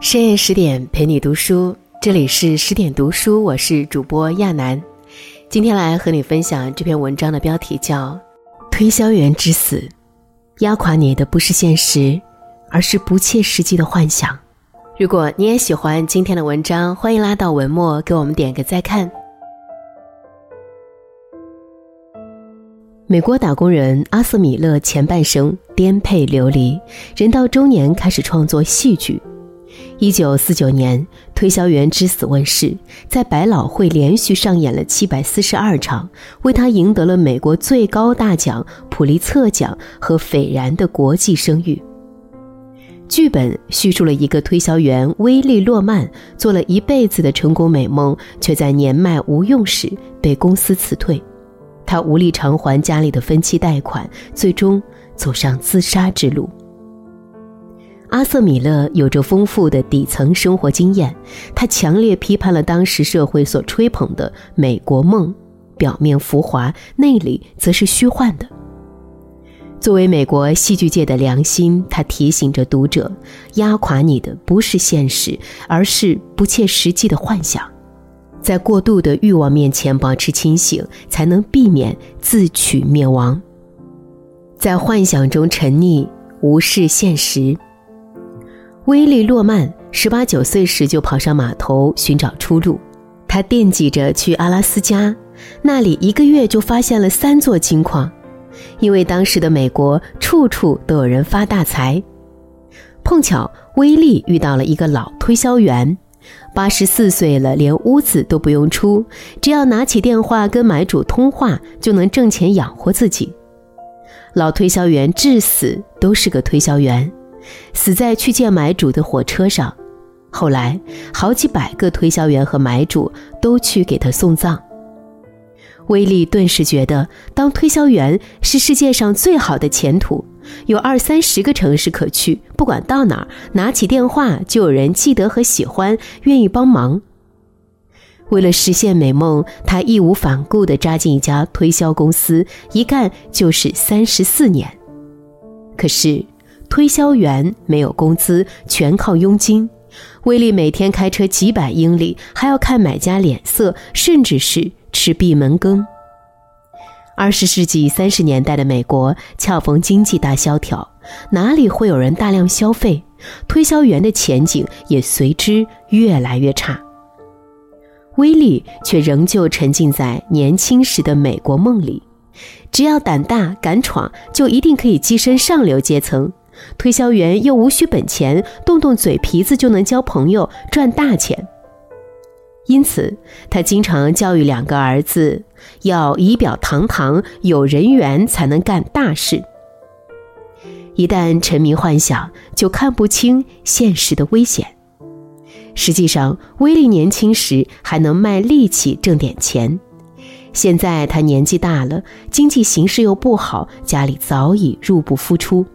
深夜十点陪你读书，这里是十点读书，我是主播亚楠。今天来和你分享这篇文章的标题叫《推销员之死》，压垮你的不是现实，而是不切实际的幻想。如果你也喜欢今天的文章，欢迎拉到文末给我们点个再看。美国打工人阿瑟米勒前半生颠沛流离，人到中年开始创作戏剧。一九四九年，《推销员之死》问世，在百老汇连续上演了七百四十二场，为他赢得了美国最高大奖普利策奖和斐然的国际声誉。剧本叙述了一个推销员威利·洛曼做了一辈子的成功美梦，却在年迈无用时被公司辞退，他无力偿还家里的分期贷款，最终走上自杀之路。阿瑟·米勒有着丰富的底层生活经验，他强烈批判了当时社会所吹捧的美国梦，表面浮华，内里则是虚幻的。作为美国戏剧界的良心，他提醒着读者：压垮你的不是现实，而是不切实际的幻想。在过度的欲望面前保持清醒，才能避免自取灭亡。在幻想中沉溺，无视现实。威利·洛曼十八九岁时就跑上码头寻找出路，他惦记着去阿拉斯加，那里一个月就发现了三座金矿，因为当时的美国处处都有人发大财。碰巧威利遇到了一个老推销员，八十四岁了，连屋子都不用出，只要拿起电话跟买主通话就能挣钱养活自己。老推销员至死都是个推销员。死在去见买主的火车上，后来好几百个推销员和买主都去给他送葬。威利顿时觉得当推销员是世界上最好的前途，有二三十个城市可去，不管到哪儿，拿起电话就有人记得和喜欢，愿意帮忙。为了实现美梦，他义无反顾地扎进一家推销公司，一干就是三十四年。可是。推销员没有工资，全靠佣金。威利每天开车几百英里，还要看买家脸色，甚至是吃闭门羹。二十世纪三十年代的美国恰逢经济大萧条，哪里会有人大量消费？推销员的前景也随之越来越差。威利却仍旧沉浸在年轻时的美国梦里，只要胆大敢闯，就一定可以跻身上流阶层。推销员又无需本钱，动动嘴皮子就能交朋友、赚大钱。因此，他经常教育两个儿子要仪表堂堂、有人缘，才能干大事。一旦沉迷幻想，就看不清现实的危险。实际上，威利年轻时还能卖力气挣点钱，现在他年纪大了，经济形势又不好，家里早已入不敷出。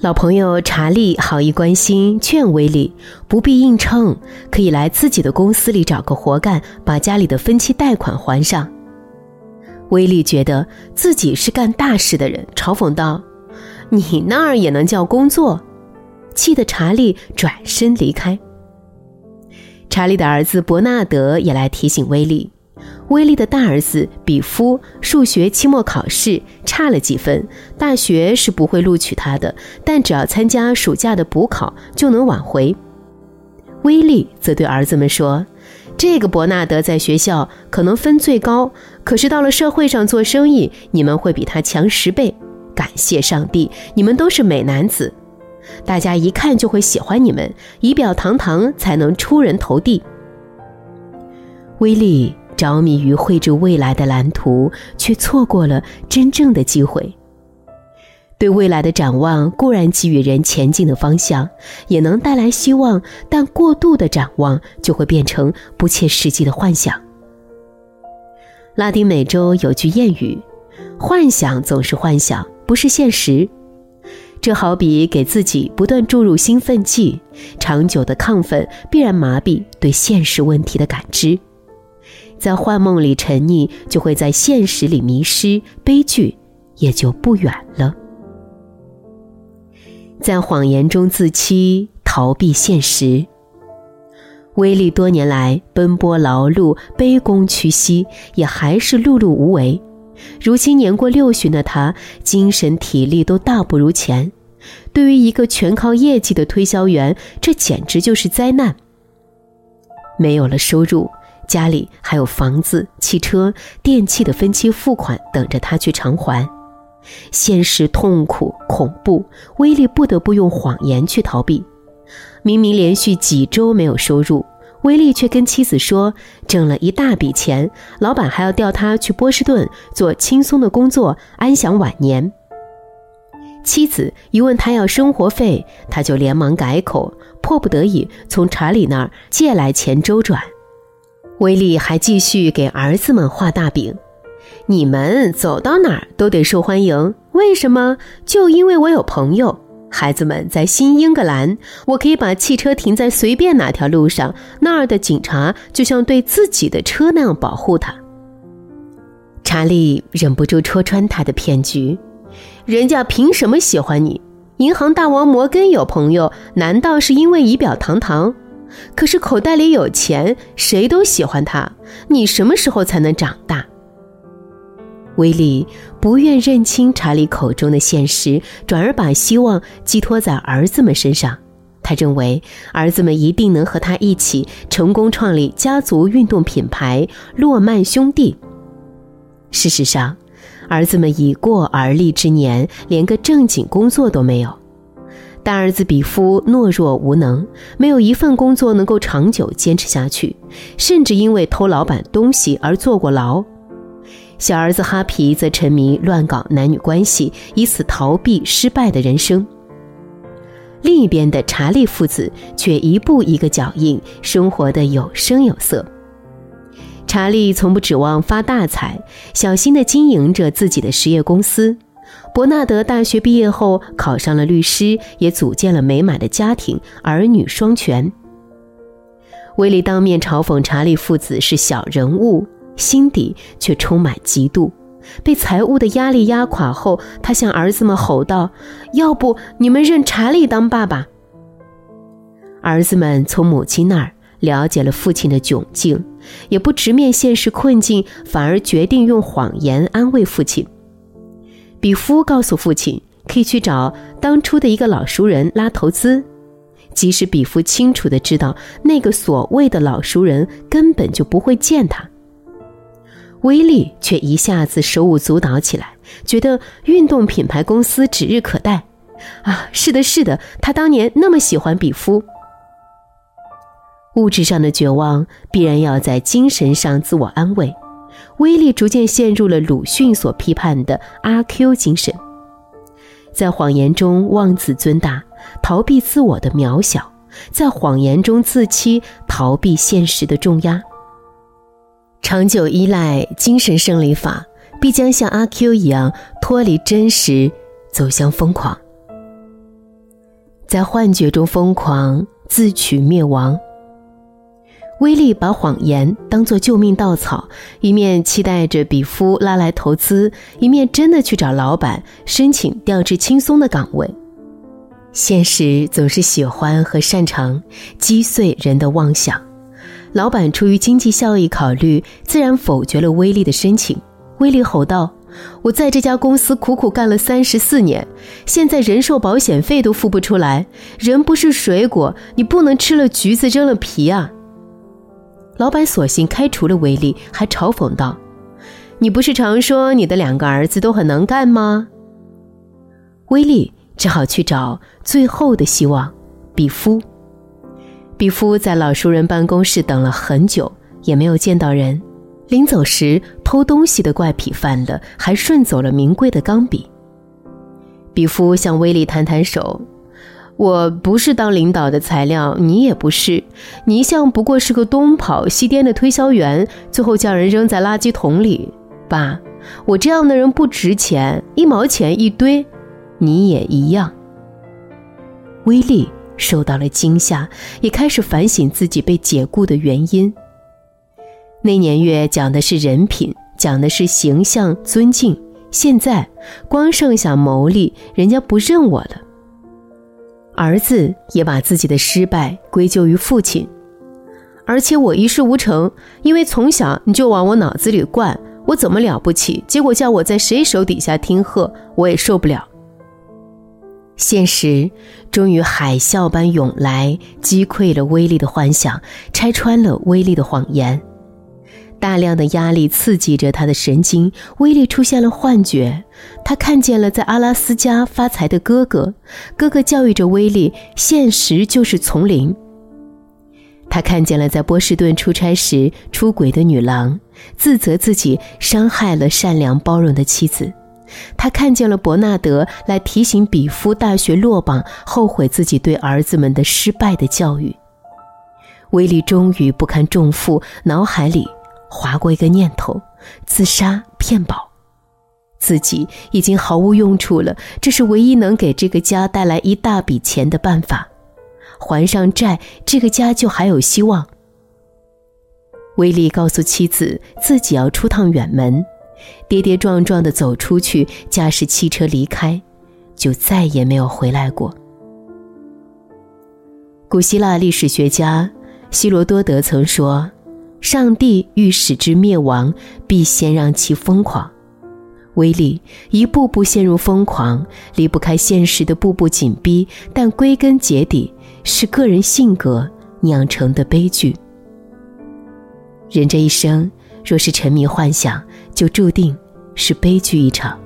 老朋友查理好意关心，劝威利不必硬撑，可以来自己的公司里找个活干，把家里的分期贷款还上。威利觉得自己是干大事的人，嘲讽道：“你那儿也能叫工作？”气得查理转身离开。查理的儿子伯纳德也来提醒威利。威利的大儿子比夫数学期末考试差了几分，大学是不会录取他的，但只要参加暑假的补考就能挽回。威利则对儿子们说：“这个伯纳德在学校可能分最高，可是到了社会上做生意，你们会比他强十倍。感谢上帝，你们都是美男子，大家一看就会喜欢你们，仪表堂堂才能出人头地。”威利。着迷于绘制未来的蓝图，却错过了真正的机会。对未来的展望固然给予人前进的方向，也能带来希望，但过度的展望就会变成不切实际的幻想。拉丁美洲有句谚语：“幻想总是幻想，不是现实。”这好比给自己不断注入兴奋剂，长久的亢奋必然麻痹对现实问题的感知。在幻梦里沉溺，就会在现实里迷失，悲剧也就不远了。在谎言中自欺，逃避现实。威力多年来奔波劳碌、卑躬屈膝，也还是碌碌无为。如今年过六旬的他，精神体力都大不如前。对于一个全靠业绩的推销员，这简直就是灾难。没有了收入，家里还有房子、汽车、电器的分期付款等着他去偿还。现实痛苦恐怖，威力不得不用谎言去逃避。明明连续几周没有收入，威利却跟妻子说挣了一大笔钱，老板还要调他去波士顿做轻松的工作，安享晚年。妻子一问他要生活费，他就连忙改口，迫不得已从查理那儿借来钱周转。威利还继续给儿子们画大饼。你们走到哪儿都得受欢迎，为什么？就因为我有朋友。孩子们在新英格兰，我可以把汽车停在随便哪条路上，那儿的警察就像对自己的车那样保护他。查理忍不住戳穿他的骗局：人家凭什么喜欢你？银行大王摩根有朋友，难道是因为仪表堂堂？可是口袋里有钱，谁都喜欢他。你什么时候才能长大？威利不愿认清查理口中的现实，转而把希望寄托在儿子们身上。他认为儿子们一定能和他一起成功创立家族运动品牌洛曼兄弟。事实上，儿子们已过而立之年，连个正经工作都没有。大儿子比夫懦弱无能，没有一份工作能够长久坚持下去，甚至因为偷老板东西而坐过牢。小儿子哈皮则沉迷乱搞男女关系，以此逃避失败的人生。另一边的查理父子却一步一个脚印，生活的有声有色。查理从不指望发大财，小心地经营着自己的实业公司。伯纳德大学毕业后考上了律师，也组建了美满的家庭，儿女双全。威利当面嘲讽查理父子是小人物。心底却充满嫉妒。被财务的压力压垮后，他向儿子们吼道：“要不你们认查理当爸爸？”儿子们从母亲那儿了解了父亲的窘境，也不直面现实困境，反而决定用谎言安慰父亲。比夫告诉父亲，可以去找当初的一个老熟人拉投资，即使比夫清楚的知道那个所谓的老熟人根本就不会见他。威利却一下子手舞足蹈起来，觉得运动品牌公司指日可待。啊，是的，是的，他当年那么喜欢比夫。物质上的绝望必然要在精神上自我安慰。威力逐渐陷入了鲁迅所批判的阿 Q 精神，在谎言中妄自尊大，逃避自我的渺小；在谎言中自欺，逃避现实的重压。长久依赖精神胜利法，必将像阿 Q 一样脱离真实，走向疯狂。在幻觉中疯狂，自取灭亡。威利把谎言当作救命稻草，一面期待着比夫拉来投资，一面真的去找老板申请调至轻松的岗位。现实总是喜欢和擅长击碎人的妄想。老板出于经济效益考虑，自然否决了威利的申请。威利吼道：“我在这家公司苦苦干了三十四年，现在人寿保险费都付不出来。人不是水果，你不能吃了橘子扔了皮啊！”老板索性开除了威利，还嘲讽道：“你不是常说你的两个儿子都很能干吗？”威利只好去找最后的希望——比夫。比夫在老熟人办公室等了很久，也没有见到人。临走时，偷东西的怪癖犯了，还顺走了名贵的钢笔。比夫向威利摊摊手：“我不是当领导的材料，你也不是。你一向不过是个东跑西颠的推销员，最后叫人扔在垃圾桶里。爸，我这样的人不值钱，一毛钱一堆，你也一样。”威利。受到了惊吓，也开始反省自己被解雇的原因。那年月讲的是人品，讲的是形象尊敬。现在光剩下牟利，人家不认我了。儿子也把自己的失败归咎于父亲，而且我一事无成，因为从小你就往我脑子里灌我怎么了不起，结果叫我在谁手底下听贺，我也受不了。现实终于海啸般涌来，击溃了威力的幻想，拆穿了威力的谎言。大量的压力刺激着他的神经，威力出现了幻觉。他看见了在阿拉斯加发财的哥哥，哥哥教育着威力，现实就是丛林。他看见了在波士顿出差时出轨的女郎，自责自己伤害了善良包容的妻子。他看见了伯纳德来提醒比夫大学落榜，后悔自己对儿子们的失败的教育。威力终于不堪重负，脑海里。划过一个念头，自杀骗保，自己已经毫无用处了。这是唯一能给这个家带来一大笔钱的办法，还上债，这个家就还有希望。威利告诉妻子，自己要出趟远门，跌跌撞撞的走出去，驾驶汽车离开，就再也没有回来过。古希腊历史学家希罗多德曾说。上帝欲使之灭亡，必先让其疯狂。威力一步步陷入疯狂，离不开现实的步步紧逼，但归根结底是个人性格酿成的悲剧。人这一生若是沉迷幻想，就注定是悲剧一场。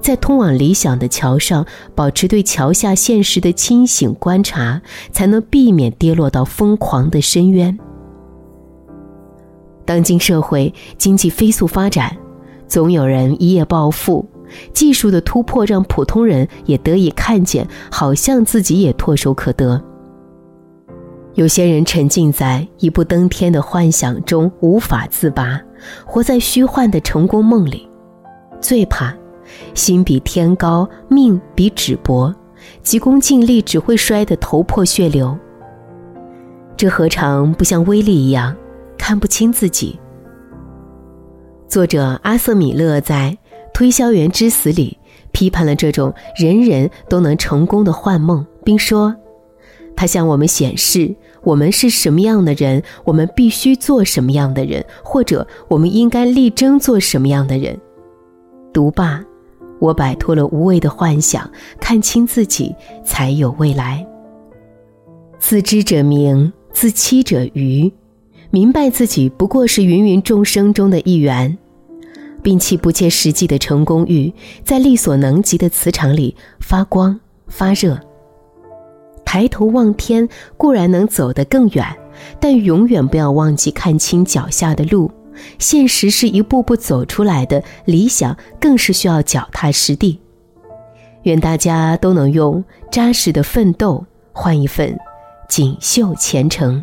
在通往理想的桥上，保持对桥下现实的清醒观察，才能避免跌落到疯狂的深渊。当今社会经济飞速发展，总有人一夜暴富，技术的突破让普通人也得以看见，好像自己也唾手可得。有些人沉浸在一步登天的幻想中无法自拔，活在虚幻的成功梦里。最怕心比天高，命比纸薄，急功近利只会摔得头破血流。这何尝不像威力一样？看不清自己。作者阿瑟·米勒在《推销员之死》里批判了这种人人都能成功的幻梦，并说：“他向我们显示，我们是什么样的人，我们必须做什么样的人，或者我们应该力争做什么样的人。”读罢，我摆脱了无谓的幻想，看清自己，才有未来。自知者明，自欺者愚。明白自己不过是芸芸众生中的一员，摒弃不切实际的成功欲，在力所能及的磁场里发光发热。抬头望天固然能走得更远，但永远不要忘记看清脚下的路。现实是一步步走出来的，理想更是需要脚踏实地。愿大家都能用扎实的奋斗换一份锦绣前程。